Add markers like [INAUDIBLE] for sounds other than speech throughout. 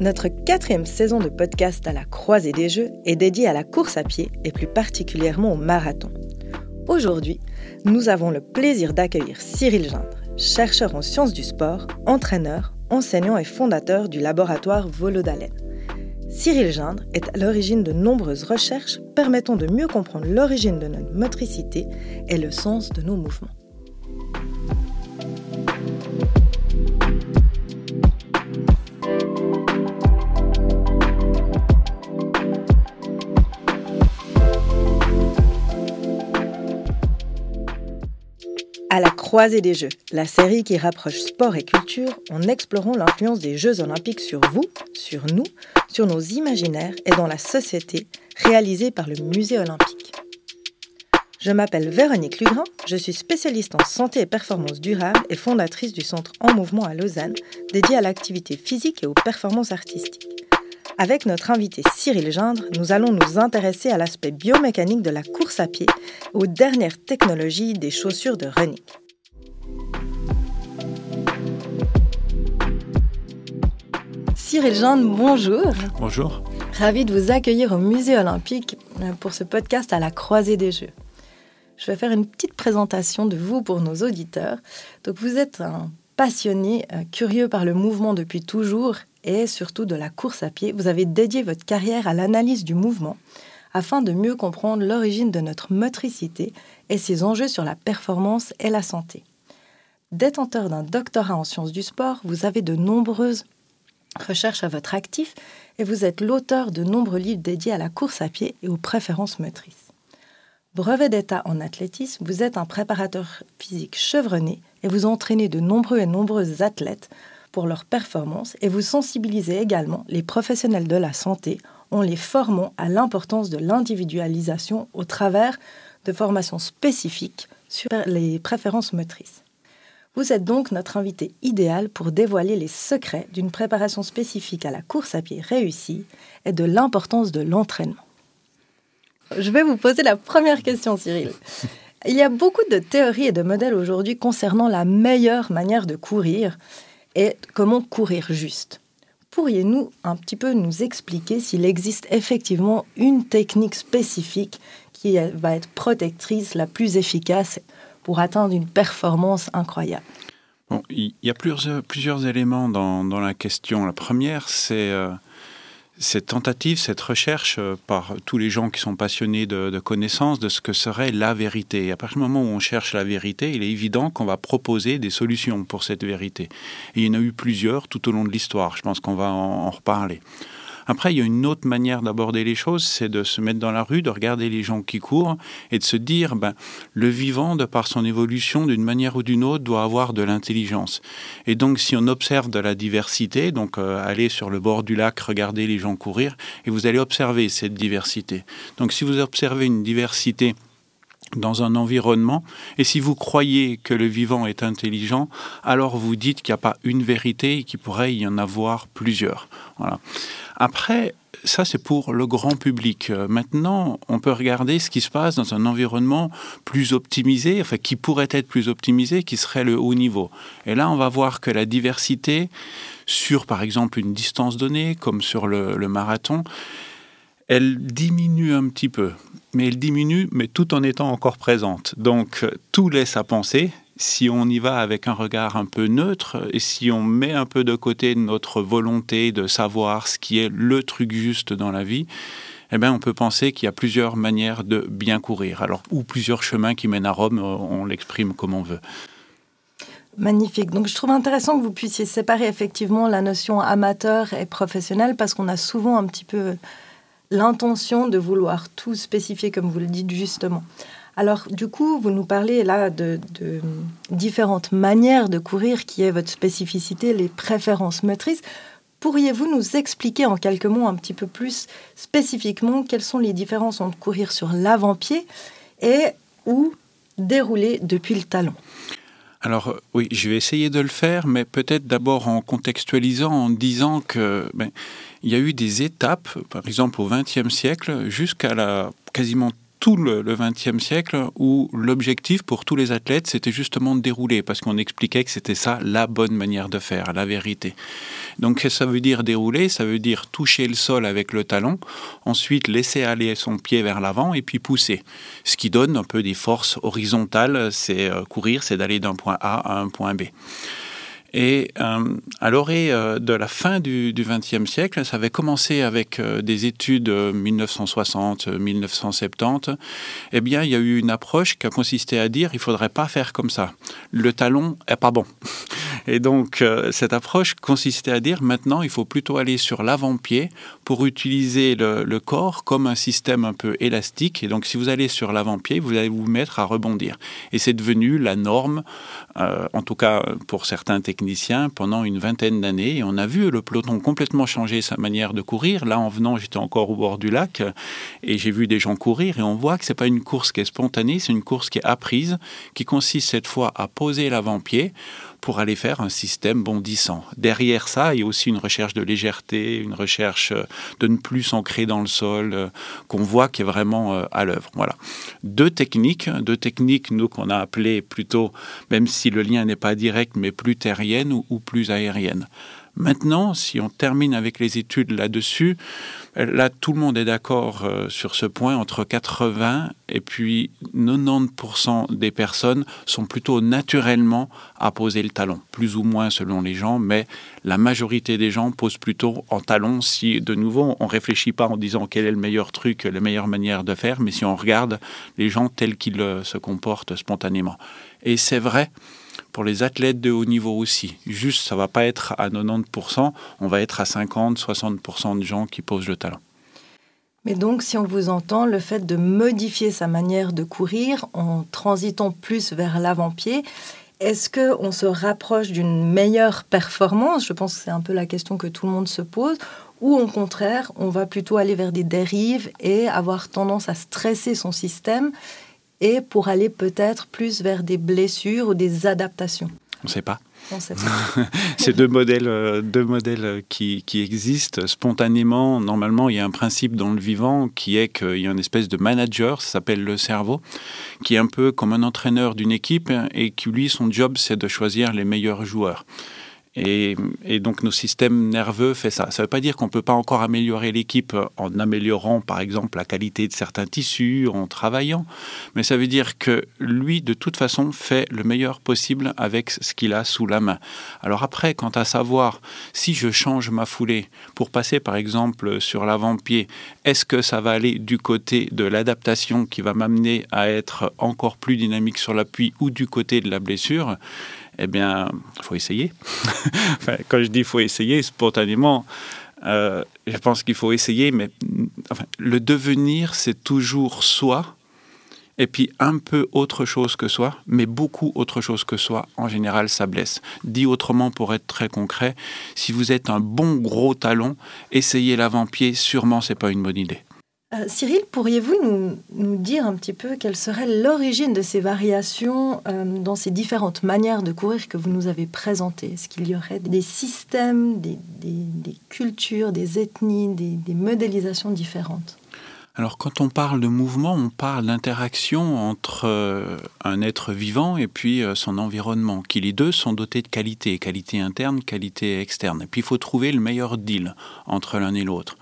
Notre quatrième saison de podcast à la croisée des jeux est dédiée à la course à pied et plus particulièrement au marathon. Aujourd'hui, nous avons le plaisir d'accueillir Cyril Gindre, chercheur en sciences du sport, entraîneur, enseignant et fondateur du laboratoire Volodalen. Cyril Gindre est à l'origine de nombreuses recherches permettant de mieux comprendre l'origine de notre motricité et le sens de nos mouvements. Croisée des Jeux, la série qui rapproche sport et culture en explorant l'influence des Jeux olympiques sur vous, sur nous, sur nos imaginaires et dans la société, réalisée par le Musée olympique. Je m'appelle Véronique Lugrin, je suis spécialiste en santé et performance durable et fondatrice du Centre En Mouvement à Lausanne, dédié à l'activité physique et aux performances artistiques. Avec notre invité Cyril Gindre, nous allons nous intéresser à l'aspect biomécanique de la course à pied, aux dernières technologies des chaussures de running. Cyril Gindre, bonjour. Bonjour. Ravi de vous accueillir au Musée olympique pour ce podcast à la croisée des Jeux. Je vais faire une petite présentation de vous pour nos auditeurs. Donc vous êtes un passionné, euh, curieux par le mouvement depuis toujours et surtout de la course à pied, vous avez dédié votre carrière à l'analyse du mouvement afin de mieux comprendre l'origine de notre motricité et ses enjeux sur la performance et la santé. Détenteur d'un doctorat en sciences du sport, vous avez de nombreuses recherches à votre actif et vous êtes l'auteur de nombreux livres dédiés à la course à pied et aux préférences motrices. Brevet d'État en athlétisme, vous êtes un préparateur physique chevronné et vous entraînez de nombreux et nombreuses athlètes pour leur performance et vous sensibilisez également les professionnels de la santé en les formant à l'importance de l'individualisation au travers de formations spécifiques sur les préférences motrices. Vous êtes donc notre invité idéal pour dévoiler les secrets d'une préparation spécifique à la course à pied réussie et de l'importance de l'entraînement. Je vais vous poser la première question, Cyril. Il y a beaucoup de théories et de modèles aujourd'hui concernant la meilleure manière de courir et comment courir juste. Pourriez-vous un petit peu nous expliquer s'il existe effectivement une technique spécifique qui va être protectrice, la plus efficace pour atteindre une performance incroyable Il y a plusieurs, plusieurs éléments dans, la question. La première, c'est euh, cette tentative, cette recherche euh, par tous les gens qui sont passionnés de, connaissances de ce que serait la vérité. À partir du moment où on cherche la vérité, il est évident qu'on va proposer des solutions pour cette vérité. Il y en a eu plusieurs tout au long de l'histoire. Je pense qu'on va en reparler. Après, il y a une autre manière d'aborder les choses, c'est de se mettre dans la rue, de regarder les gens qui courent et de se dire, ben, le vivant, de par son évolution, d'une manière ou d'une autre, doit avoir de l'intelligence. Et donc, si on observe de la diversité, donc euh, aller sur le bord du lac, regarder les gens courir, et vous allez observer cette diversité. Donc, si vous observez une diversité dans un environnement. Et si vous croyez que le vivant est intelligent, alors vous dites qu'il n'y a pas une vérité et qu'il pourrait y en avoir plusieurs. Voilà. Après, ça c'est pour le grand public. Euh, maintenant, on peut regarder ce qui se passe dans un environnement plus optimisé, enfin qui pourrait être plus optimisé, qui serait le haut niveau. Et là, on va voir que la diversité sur, par exemple, une distance donnée, comme sur le, le marathon, elle diminue un petit peu, mais elle diminue, mais tout en étant encore présente. Donc, tout laisse à penser si on y va avec un regard un peu neutre et si on met un peu de côté notre volonté de savoir ce qui est le truc juste dans la vie, eh bien, on peut penser qu'il y a plusieurs manières de bien courir. Alors, ou plusieurs chemins qui mènent à Rome, on l'exprime comme on veut. Magnifique. Donc, je trouve intéressant que vous puissiez séparer effectivement la notion amateur et professionnelle parce qu'on a souvent un petit peu l'intention de vouloir tout spécifier, comme vous le dites justement. Alors, du coup, vous nous parlez là de, différentes manières de courir qui est votre spécificité, les préférences motrices. Pourriez-vous nous expliquer en quelques mots un petit peu plus spécifiquement quelles sont les différences entre courir sur l'avant-pied et ou dérouler depuis le talon? Alors oui, je vais essayer de le faire, mais peut-être d'abord en contextualisant, en disant que ben, il y a eu des étapes, par exemple au XXe siècle, jusqu'à la quasiment tout le XXe siècle où l'objectif pour tous les athlètes, c'était justement de dérouler, parce qu'on expliquait que c'était ça la bonne manière de faire, la vérité. Donc ça veut dire dérouler, ça veut dire toucher le sol avec le talon, ensuite laisser aller son pied vers l'avant et puis pousser. Ce qui donne un peu des forces horizontales, c'est euh, courir, c'est d'aller d'un point A à un point B. Et euh, à l'orée euh, de la fin du XXe siècle, ça avait commencé avec euh, des études 1960-1970. Eh bien, il y a eu une approche qui a consisté à dire il faudrait pas faire comme ça. Le talon est pas bon. Et donc, cette approche consistait à dire maintenant, il faut plutôt aller sur l'avant-pied pour utiliser le, corps comme un système un peu élastique. Et donc, si vous allez sur l'avant-pied, vous allez vous mettre à rebondir. Et c'est devenu la norme, en tout cas pour certains techniques pendant une vingtaine d'années. Et on a vu le peloton complètement changer sa manière de courir. Là, en venant, j'étais encore au bord du lac et j'ai vu des gens courir et on voit que c'est pas une course qui est spontanée, c'est une course qui est apprise, qui consiste cette fois à poser l'avant-pied pour aller faire un système bondissant. Derrière ça, il y a aussi une recherche de légèreté, une recherche euh, de ne plus s'ancrer dans le sol, euh, qu'on voit qui est vraiment euh, à l'œuvre. Voilà. Deux techniques, deux techniques, nous, qu'on a appelées plutôt, même si le lien n'est pas direct, mais plus terrienne ou, plus aérienne. Maintenant, si on termine avec les études là-dessus, là, tout le monde est d'accord euh, sur ce point. Entre 80 et puis 90% des personnes sont plutôt naturellement à poser le talon, plus ou moins selon les gens, mais la majorité des gens posent plutôt en talon si, de nouveau, on réfléchit pas en disant quel est le meilleur truc, la meilleure manière de faire, mais si on regarde les gens tels qu'ils euh, se comportent spontanément. Et c'est vrai pour les athlètes de haut niveau aussi. Juste, ça va pas être à 90%, on va être à 50, 60% de gens qui posent le talent. Mais donc, si on vous entend, le fait de modifier sa manière de courir en transitant plus vers l'avant-pied, est-ce qu'on se rapproche d'une meilleure performance? Je pense que c'est un peu la question que tout le monde se pose. Ou au contraire, on va plutôt aller vers des dérives et avoir tendance à stresser son système et pour aller peut-être plus vers des blessures ou des adaptations On ne sait [LAUGHS] pas. C'est deux modèles, euh, deux modèles qui, qui, existent spontanément. Normalement, il y a un principe dans le vivant qui est qu'il y a une espèce de manager, ça s'appelle le cerveau, qui est un peu comme un entraîneur d'une équipe et qui, lui, son job, c'est de choisir les meilleurs joueurs. Et, donc nos systèmes nerveux fait ça. Ça ne veut pas dire qu'on ne peut pas encore améliorer l'équipe en améliorant par exemple la qualité de certains tissus, en travaillant, mais ça veut dire que lui de toute façon fait le meilleur possible avec ce qu'il a sous la main. Alors après, quant à savoir si je change ma foulée pour passer par exemple sur l'avant-pied, est-ce que ça va aller du côté de l'adaptation qui va m'amener à être encore plus dynamique sur l'appui ou du côté de la blessure? Eh bien, il faut essayer. [LAUGHS] quand je dis faut essayer, spontanément, euh, je pense qu'il faut essayer, mais le devenir, c'est toujours soi, et puis un peu autre chose que soi, mais beaucoup autre chose que soi. En général, ça blesse. Dit autrement, pour être très concret, si vous êtes un bon gros talon, essayez l'avant-pied, sûrement, c'est pas une bonne idée. Euh, Cyril, pourriez-vous nous, dire un petit peu quelle serait l'origine de ces variations euh, dans ces différentes manières de courir que vous nous avez présentées? Est-ce qu'il y aurait des systèmes, des, cultures, des ethnies, des, modélisations différentes? Alors quand on parle de mouvement, on parle d'interaction entre euh, un être vivant et puis son environnement, qui les deux sont dotés de qualités, qualité interne, qualité externe. Et puis il faut trouver le meilleur deal entre l'un et l'autre.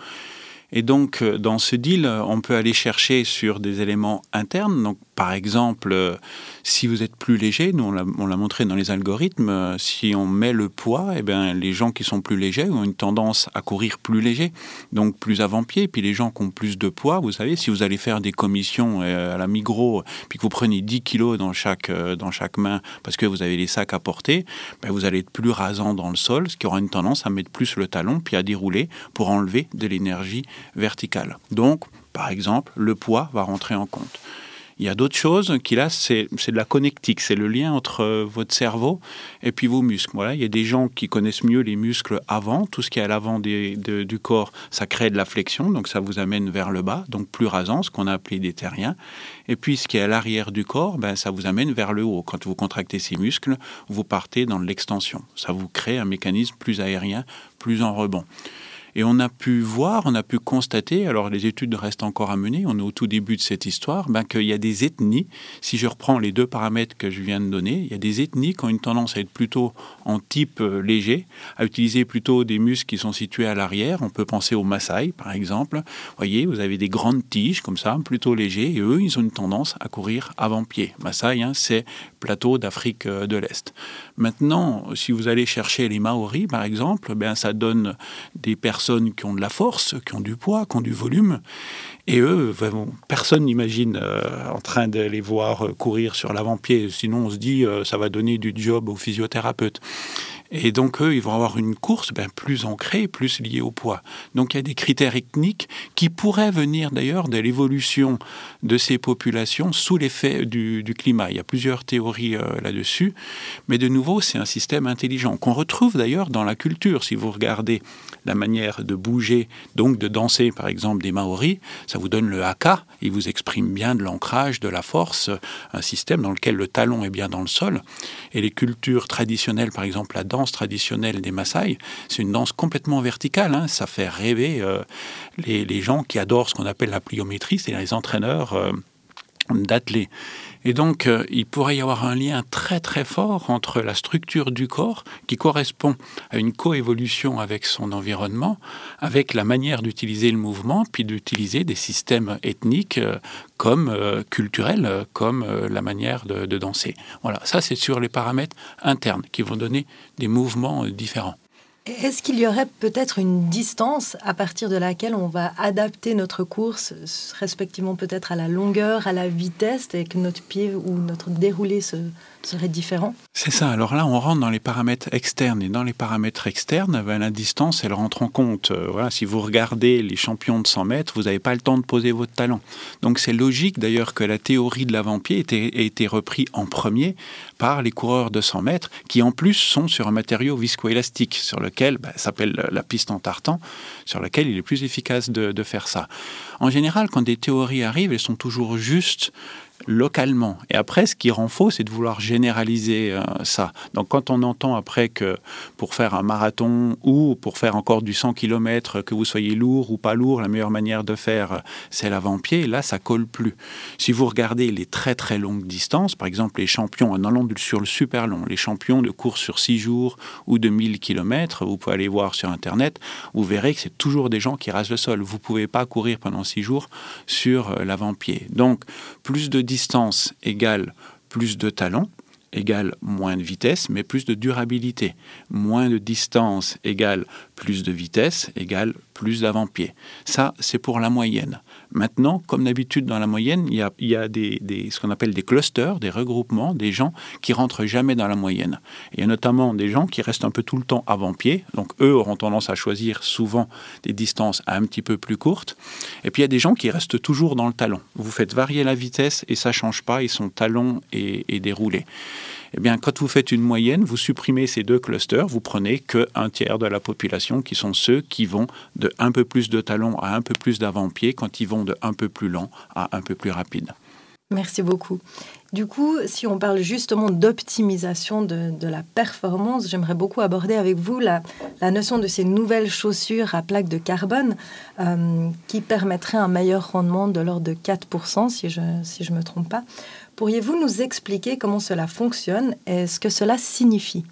Et donc, euh, dans ce deal, on peut aller chercher sur des éléments internes. Par exemple, euh, si vous êtes plus léger, nous on l'a montré dans les algorithmes, euh, si on met le poids, eh bien, les gens qui sont plus légers ont une tendance à courir plus léger, donc plus avant-pied. Puis les gens qui ont plus de poids, vous savez, si vous allez faire des commissions euh, à la Migros, puis que vous prenez 10 kilos dans chaque, dans chaque main parce que vous avez les sacs à porter, ben, vous allez être plus rasant dans le sol, ce qui aura une tendance à mettre plus le talon, puis à dérouler pour enlever de l'énergie verticale. Donc, par exemple, le poids va rentrer en compte. Il y a d'autres choses qui là, c'est de la connectique, c'est le lien entre euh, votre cerveau et puis vos muscles. Voilà, il y a des gens qui connaissent mieux les muscles avant, tout ce qui est à l'avant du corps, ça crée de la flexion, donc ça vous amène vers le bas, donc plus rasant, ce qu'on a appelé des terriens. Et puis ce qui est à l'arrière du corps, ben, ça vous amène vers le haut. Quand vous contractez ces muscles, vous partez dans l'extension. Ça vous crée un mécanisme plus aérien, plus en rebond. Et on a pu voir, on a pu constater, alors les études restent encore à mener, on est au tout début de cette histoire, ben, qu'il y a des ethnies, si je reprends les deux paramètres que je viens de donner, il y a des ethnies qui ont une tendance à être plutôt en type euh, léger, à utiliser plutôt des muscles qui sont situés à l'arrière. On peut penser aux Maasai, par exemple. Vous voyez, vous avez des grandes tiges comme ça, plutôt légers, et eux, ils ont une tendance à courir avant-pied. Maasai, hein, c'est plateau d'Afrique euh, de l'Est. Maintenant, si vous allez chercher les Maoris, par exemple, ben, ça donne des personnes qui ont de la force, qui ont du poids, qui ont du volume. Et eux, personne n'imagine euh, en train de les voir euh, courir sur l'avant-pied. Sinon, on se dit, ça va donner du job aux physiothérapeutes. Et donc, eux, ils vont avoir une course ben, plus ancrée, plus liée au poids. Donc, il y a des critères ethniques qui pourraient venir d'ailleurs de l'évolution de ces populations sous l'effet du, climat. Il y a plusieurs théories euh, là-dessus. Mais de nouveau, c'est un système intelligent qu'on retrouve d'ailleurs dans la culture. Si vous regardez la manière de bouger, donc de danser, par exemple, des Maoris, ça vous donne le haka. Il vous exprime bien de l'ancrage, de la force, un système dans lequel le talon est bien dans le sol. Et les cultures traditionnelles, par exemple, la danse, traditionnelle des Maasai, c'est une danse complètement verticale. Hein. Ça fait rêver euh, les, gens qui adorent ce qu'on appelle la pliométrie, c'est les entraîneurs euh, d'athlètes. Et donc, euh, il pourrait y avoir un lien très très fort entre la structure du corps, qui correspond à une coévolution avec son environnement, avec la manière d'utiliser le mouvement, puis d'utiliser des systèmes ethniques euh, comme euh, culturels, comme la manière de, de danser. Voilà, ça c'est sur les paramètres internes qui vont donner des mouvements différents. Est-ce qu'il y aurait peut-être une distance à partir de laquelle on va adapter notre course, respectivement peut-être à la longueur, à la vitesse, et que notre pied ou notre déroulé se, serait différent C'est ça. Alors là, on rentre dans les paramètres externes. Et dans les paramètres externes, ben, la distance, elle rentre en compte. Euh, voilà, si vous regardez les champions de 100 mètres, vous n'avez pas le temps de poser votre talon. Donc c'est logique d'ailleurs que la théorie de l'avant-pied ait été reprise en premier par les coureurs de 100 mètres, qui en plus sont sur un matériau viscoélastique, sur lequel ben, s'appelle la piste en tartan, sur lequel il est plus efficace de, de faire ça. En général, quand des théories arrivent, elles sont toujours justes localement. Et après, ce qui rend faux, c'est de vouloir généraliser euh, ça. Donc quand on entend après que pour faire un marathon ou pour faire encore du 100 km, que vous soyez lourd ou pas lourd, la meilleure manière de faire, c'est l'avant-pied, là, ça colle plus. Si vous regardez les très très longues distances, par exemple les champions en allant sur le super long, les champions de course sur 6 jours ou de 1000 km, vous pouvez aller voir sur Internet, vous verrez que c'est toujours des gens qui rasent le sol. Vous pouvez pas courir pendant 6 jours sur euh, l'avant-pied. Donc, plus de distance égale plus de talons, égale moins de vitesse, mais plus de durabilité. Moins de distance égale plus de vitesse, égale plus d'avant-pied. Ça, c'est pour la moyenne. Maintenant, comme d'habitude dans la moyenne, il y a, ce qu'on appelle des clusters, des regroupements, des gens qui rentrent jamais dans la moyenne. il y a notamment des gens qui restent un peu tout le temps avant-pied. Donc eux auront tendance à choisir souvent des distances un petit peu plus courtes. Et puis il y a des gens qui restent toujours dans le talon. Vous faites varier la vitesse et ça change pas, ils sont talons et, déroulés. Eh bien, quand vous faites une moyenne, vous supprimez ces deux clusters, vous prenez que un tiers de la population qui sont ceux qui vont de un peu plus de talons à un peu plus d'avant-pied quand ils vont de un peu plus lent à un peu plus rapide. Merci beaucoup. Du coup, si on parle justement d'optimisation de, la performance, j'aimerais beaucoup aborder avec vous la, notion de ces nouvelles chaussures à plaque de carbone euh, qui permettraient un meilleur rendement de l'ordre de 4%, si je ne si je me trompe pas. Pourriez-vous nous expliquer comment cela fonctionne et ce que cela signifie?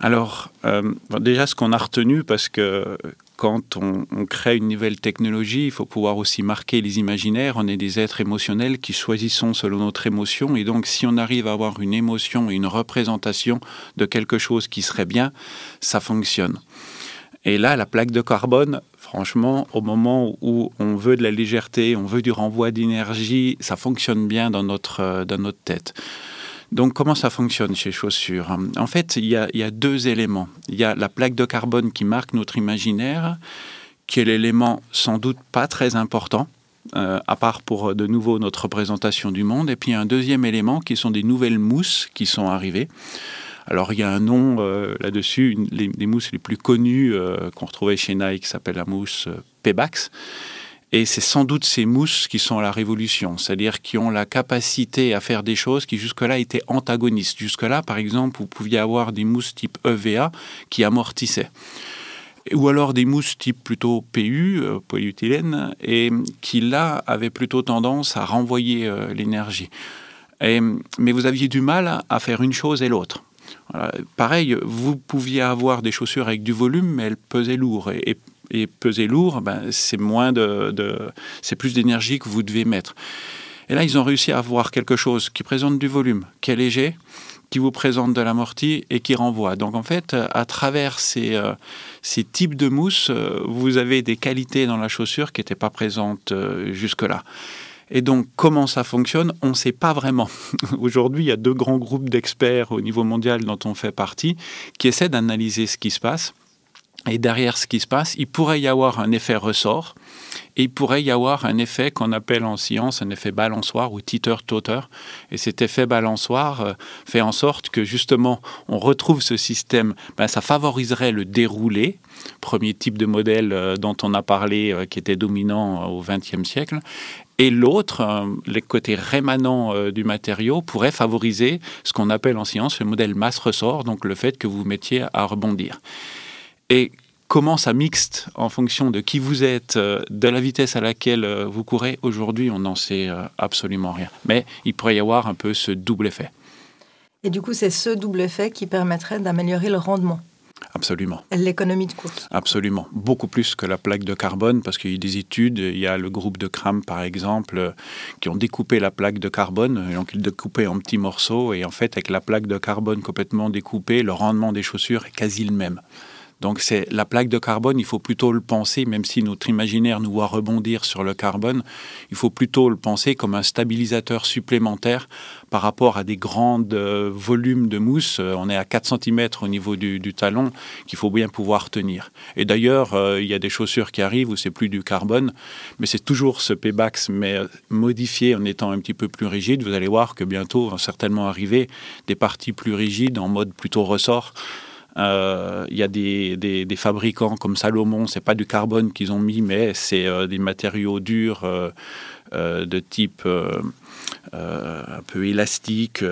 Alors, euh, déjà, ce qu'on a retenu, parce que quand on, crée une nouvelle technologie, il faut pouvoir aussi marquer les imaginaires. On est des êtres émotionnels qui choisissons selon notre émotion. Et donc, si on arrive à avoir une émotion et une représentation de quelque chose qui serait bien, ça fonctionne. Et là, la plaque de carbone, franchement, au moment où on veut de la légèreté, on veut du renvoi d'énergie, ça fonctionne bien dans notre, dans notre tête. Donc comment ça fonctionne chez Chaussures? En fait, il y, a, deux éléments. Il y a la plaque de carbone qui marque notre imaginaire, qui est l'élément sans doute pas très important. Euh, à part pour de nouveau notre représentation du monde. Et puis un deuxième élément qui sont des nouvelles mousses qui sont arrivées. Alors il y a un nom euh, là-dessus, les, mousses les plus connues euh, qu'on retrouvait chez Nike s'appelle la mousse Pebax. Et c'est sans doute ces mousses qui sont la révolution, c'est-à-dire qui ont la capacité à faire des choses qui jusque-là étaient antagonistes. Jusque-là, par exemple, vous pouviez avoir des mousses type EVA qui amortissaient. ou alors des mousses type plutôt PU, polyéthylène, et qui là avaient plutôt tendance à renvoyer l'énergie. mais vous aviez du mal à faire une chose et l'autre. Pareil, vous pouviez avoir des chaussures avec du volume, mais elles pesaient lourd. Et, peser lourd, ben, c'est moins de, c'est plus d'énergie que vous devez mettre. Et là, ils ont réussi à avoir quelque chose qui présente du volume, qui est léger, qui vous présente de l'amorti et qui renvoie. Donc en fait, à travers ces, euh, ces types de mousse, euh, vous avez des qualités dans la chaussure qui n'étaient pas présentes euh, jusque-là. Et donc, comment ça fonctionne On ne sait pas vraiment. [LAUGHS] Aujourd'hui, il y a deux grands groupes d'experts au niveau mondial dont on fait partie qui essaient d'analyser ce qui se passe. Et derrière ce qui se passe, il pourrait y avoir un effet ressort et il pourrait y avoir un effet qu'on appelle en science un effet balançoire ou teeter-totter. Et cet effet balançoire euh, fait en sorte que justement on retrouve ce système, ben, ça favoriserait le déroulé, premier type de modèle euh, dont on a parlé euh, qui était dominant au XXe siècle, et l'autre, les côtés rémanents du matériau, pourrait favoriser ce qu'on appelle en science le modèle masse-ressort, donc le fait que vous mettiez à rebondir. Et comment ça mixte en fonction de qui vous êtes, euh, de la vitesse à laquelle vous courez, aujourd'hui, on n'en sait absolument rien. Mais il pourrait y avoir un peu ce double effet. Et du coup, c'est ce double effet qui permettrait d'améliorer le rendement. Absolument. L'économie de course. Absolument. Beaucoup plus que la plaque de carbone, parce qu'il y a des études, il y a le groupe de Cram, par exemple, qui ont découpé la plaque de carbone, donc ils découpé en petits morceaux, et en fait, avec la plaque de carbone complètement découpée, le rendement des chaussures est quasi le même. Donc c'est la plaque de carbone, il faut plutôt le penser, même si notre imaginaire nous voit rebondir sur le carbone, il faut plutôt le penser comme un stabilisateur supplémentaire par rapport à des grands euh, volumes de mousse. Euh, on est à 4 cm au niveau du, talon qu'il faut bien pouvoir tenir. Et d'ailleurs, euh, il y a des chaussures qui arrivent où c'est plus du carbone, mais c'est toujours ce P-Bax, mais modifié en étant un petit peu plus rigide. Vous allez voir que bientôt vont certainement arriver des parties plus rigides en mode plutôt ressort. Euh, il y a des, des, fabricants comme Salomon, c'est pas du carbone qu'ils ont mis, mais c'est euh, des matériaux durs euh, de type un peu élastique.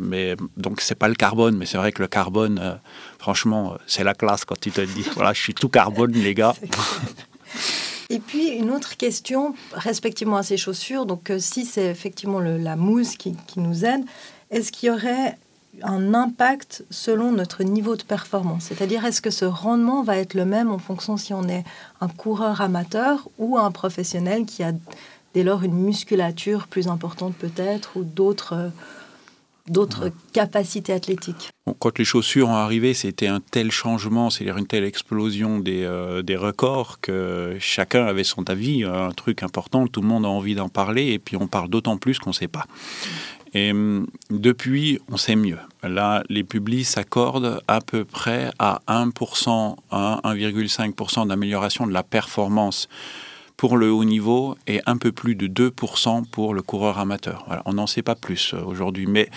mais donc c'est pas le carbone, mais c'est vrai que le carbone, franchement, c'est la classe quand tu te dis [LAUGHS] voilà, je suis tout carbone, les gars. Et puis une autre question, respectivement à ces chaussures, donc si c'est effectivement la mousse qui, qui nous aide, est-ce qu'il y aurait un impact selon notre niveau de performance. C'est-à-dire, est-ce que ce rendement va être le même en fonction si on est un coureur amateur ou un professionnel qui a dès lors une musculature plus importante peut-être ou d'autres d'autres capacités athlétiques? Quand les chaussures ont arrivé, c'était un tel changement, c'est-à-dire une telle explosion des, euh, des, records que chacun avait son avis, un truc important, tout le monde a envie d'en parler, et puis on parle d'autant plus qu'on ne sait pas. Et hum, depuis, on sait mieux. Là, les publics s'accordent à peu près à 1%, 1,5% d'amélioration de la performance pour le haut niveau et un peu plus de 2% pour le coureur amateur. Voilà, on n'en sait pas plus euh, aujourd'hui, mais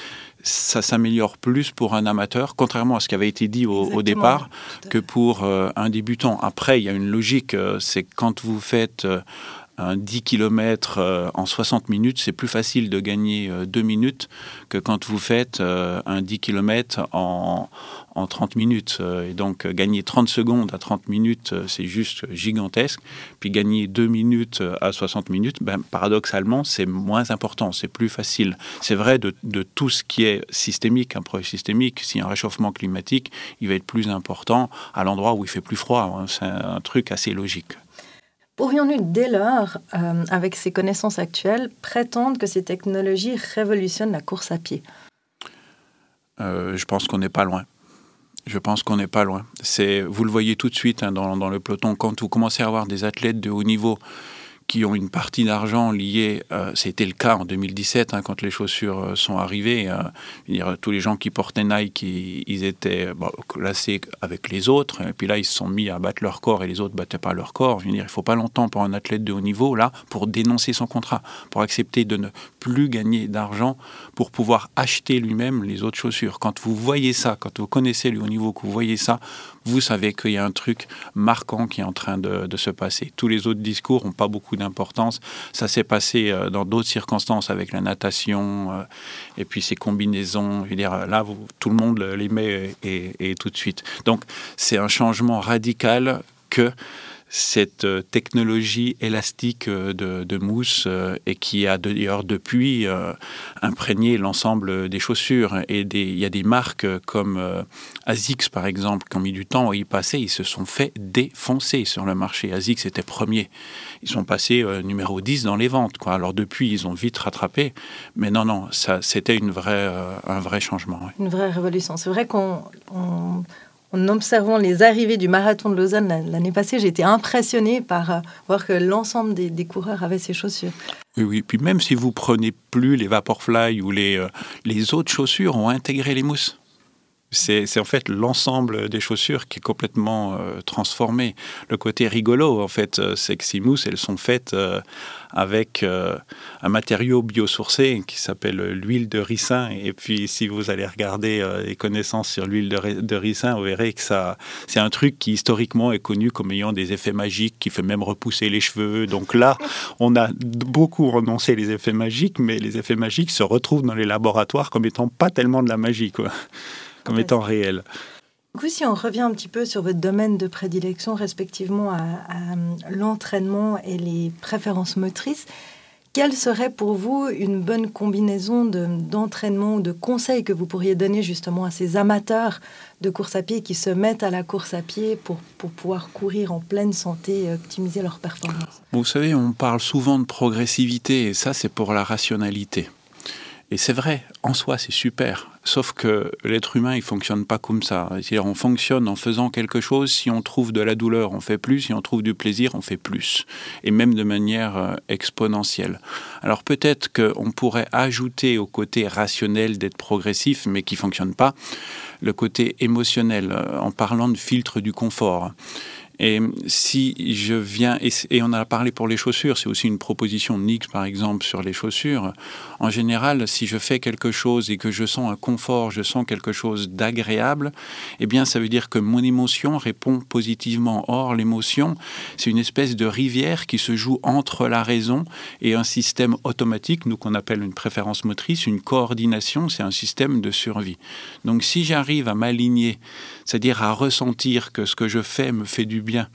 ça s'améliore plus pour un amateur, contrairement à ce qui avait été dit au, départ, que pour euh, un débutant. Après, il y a une logique, euh, c'est quand vous faites 10 km euh, en 60 minutes, c'est plus facile de gagner 2 euh, minutes que quand vous faites euh, un 10 km en, en 30 minutes. Et donc gagner 30 secondes à 30 minutes, c'est juste gigantesque. Puis gagner 2 minutes à 60 minutes, ben, paradoxalement, c'est moins important, c'est plus facile. C'est vrai de, de, tout ce qui est systémique, un projet systémique. Si un réchauffement climatique, il va être plus important à l'endroit où il fait plus froid. Hein. C'est un truc assez logique. Pourrions-nous dès lors, euh, avec ces connaissances actuelles, prétendre que ces technologies révolutionnent la course à pied? Euh, Je pense qu'on n'est pas loin. Je pense qu'on n'est pas loin. C'est, vous le voyez tout de suite hein, dans, dans, le peloton, quand vous commencez à avoir des athlètes de haut niveau qui ont une partie d'argent liée, euh, c'était le cas en 2017 hein, quand les chaussures euh, sont arrivées. Euh, tous les gens qui portaient Nike, ils, étaient classés avec les autres, et puis là ils se sont mis à battre leur corps et les autres battaient pas leur corps. Il faut pas longtemps pour un athlète de haut niveau là pour dénoncer son contrat, pour accepter de ne plus gagner d'argent pour pouvoir acheter lui-même les autres chaussures. Quand vous voyez ça, quand vous connaissez le haut niveau, que vous voyez ça, vous savez qu'il y a un truc marquant qui est en train de, se passer. Tous les autres discours n'ont pas beaucoup d'importance. Ça s'est passé euh, dans d'autres circonstances avec la natation euh, et puis ces combinaisons. Dire, là, tout le monde les met et tout de suite. Donc, c'est un changement radical que cette euh, technologie élastique euh, de, mousse euh, et qui a d'ailleurs depuis imprégné l'ensemble des chaussures. Et il y a des marques comme ASICS par exemple qui ont mis du temps à y passer, ils se sont fait défoncer sur le marché. ASICS était premier. Ils sont passés numéro 10 dans les ventes. Alors depuis, ils ont vite rattrapé. Mais non, non, c'était une un vrai changement. Une vraie révolution. C'est vrai qu'on en observant les arrivées du marathon de Lausanne l'année passée, j'ai été impressionné par euh, voir que l'ensemble des, coureurs avaient ces chaussures. Oui, oui. Puis même si vous prenez plus les Vaporfly ou les, euh, les autres chaussures ont intégré les mousses. C'est en fait l'ensemble des chaussures qui est complètement euh, transformé. Le côté rigolo, en fait, c'est que ces mousses, elles sont faites avec euh, un matériau biosourcé qui s'appelle l'huile de ricin. Et puis, si vous allez regarder euh, les connaissances sur l'huile de, ricin, vous verrez que ça, c'est un truc qui historiquement est connu comme ayant des effets magiques, qui fait même repousser les cheveux. Donc là, on a beaucoup renoncé les effets magiques, mais les effets magiques se retrouvent dans les laboratoires comme étant pas tellement de la magie, comme étant réels. Du coup, si on revient un petit peu sur votre domaine de prédilection, respectivement à, l'entraînement et les préférences motrices, quelle serait pour vous une bonne combinaison d'entraînement ou de conseils que vous pourriez donner justement à ces amateurs de course à pied qui se mettent à la course à pied pour, pour pouvoir courir en pleine santé et optimiser leur performance? Vous savez, on parle souvent de progressivité et ça, c'est pour la rationalité. Et c'est vrai, en soi, c'est super. Sauf que l'être humain, il fonctionne pas comme ça. C'est-à-dire, on fonctionne en faisant quelque chose. Si on trouve de la douleur, on fait plus. Si on trouve du plaisir, on fait plus. Et même de manière euh, exponentielle. Alors peut-être qu'on pourrait ajouter au côté rationnel d'être progressif, mais qui fonctionne pas, le côté émotionnel, euh, en parlant de filtre du confort. Et si je viens, et, on a parlé pour les chaussures, c'est aussi une proposition de Nix par exemple sur les chaussures. En général, si je fais quelque chose et que je sens un confort, je sens quelque chose d'agréable, eh bien ça veut dire que mon émotion répond positivement. Or, l'émotion, c'est une espèce de rivière qui se joue entre la raison et un système automatique, nous qu'on appelle une préférence motrice, une coordination, c'est un système de survie. Donc si j'arrive à m'aligner, c'est-à-dire à ressentir que ce que je fais me fait du bien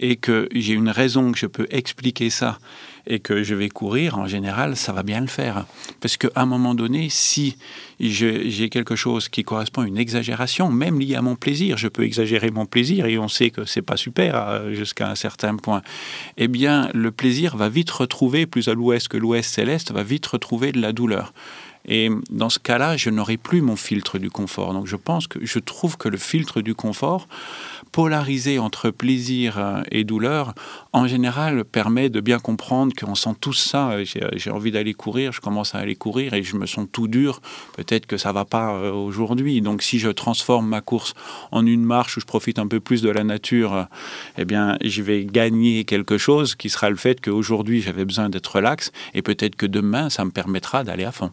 et que j'ai une raison que je peux expliquer ça et que je vais courir, en général, ça va bien le faire. Parce qu'à un moment donné, si j'ai quelque chose qui correspond à une exagération, même liée à mon plaisir, je peux exagérer mon plaisir et on sait que c'est pas super euh, jusqu'à un certain point. Eh bien, le plaisir va vite retrouver, plus à l'ouest que l'ouest céleste, va vite retrouver de la douleur. Et dans ce cas-là, je n'aurai plus mon filtre du confort. Donc je pense que je trouve que le filtre du confort, polarisé entre plaisir euh, et douleur, en général permet de bien comprendre qu'on sent tout ça. J'ai envie d'aller courir, je commence à aller courir et je me sens tout dur. Peut-être que ça va pas euh, aujourd'hui. Donc si je transforme ma course en une marche où je profite un peu plus de la nature, eh bien je vais gagner quelque chose qui sera le fait qu'aujourd'hui j'avais besoin d'être relax et peut-être que demain ça me permettra d'aller à fond.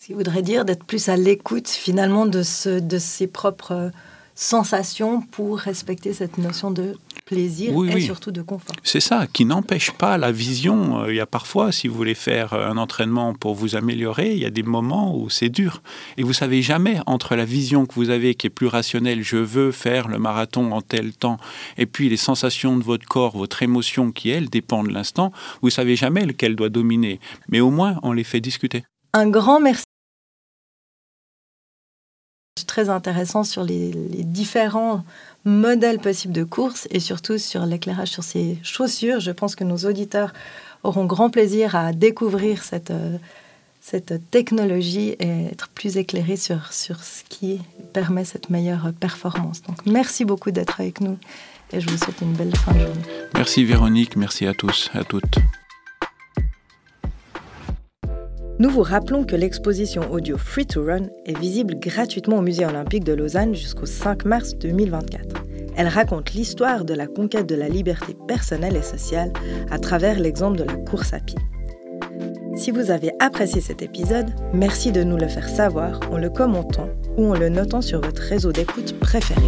Ce qui voudrait dire d'être plus à l'écoute finalement de, ce, de ses propres sensations pour respecter cette notion de plaisir et surtout de confort. C'est ça, qui n'empêche pas la vision. Euh, il y a parfois, si vous voulez faire un entraînement pour vous améliorer, il y a des moments où c'est dur. Et vous savez jamais entre la vision que vous avez qui est plus rationnelle, je veux faire le marathon en tel temps, et puis les sensations de votre corps, votre émotion qui, elle, dépend de l'instant, vous savez jamais lequel doit dominer. Mais au moins, on les fait discuter. Un grand merci très intéressant sur les, différents modèles possibles de course et surtout sur l'éclairage sur ces chaussures. Je pense que nos auditeurs auront grand plaisir à découvrir cette, euh, cette technologie et être plus éclairés sur, sur ce qui permet cette meilleure performance. Donc merci beaucoup d'être avec nous et je vous souhaite une belle fin de journée. Merci Véronique, merci à tous, à toutes. Nous vous rappelons que l'exposition audio Free to Run est visible gratuitement au Musée olympique de Lausanne jusqu'au 5 mars 2024. Elle raconte l'histoire de la conquête de la liberté personnelle et sociale à travers l'exemple de la course à pied. Si vous avez apprécié cet épisode, merci de nous le faire savoir en le commentant ou en le notant sur votre réseau d'écoute préféré.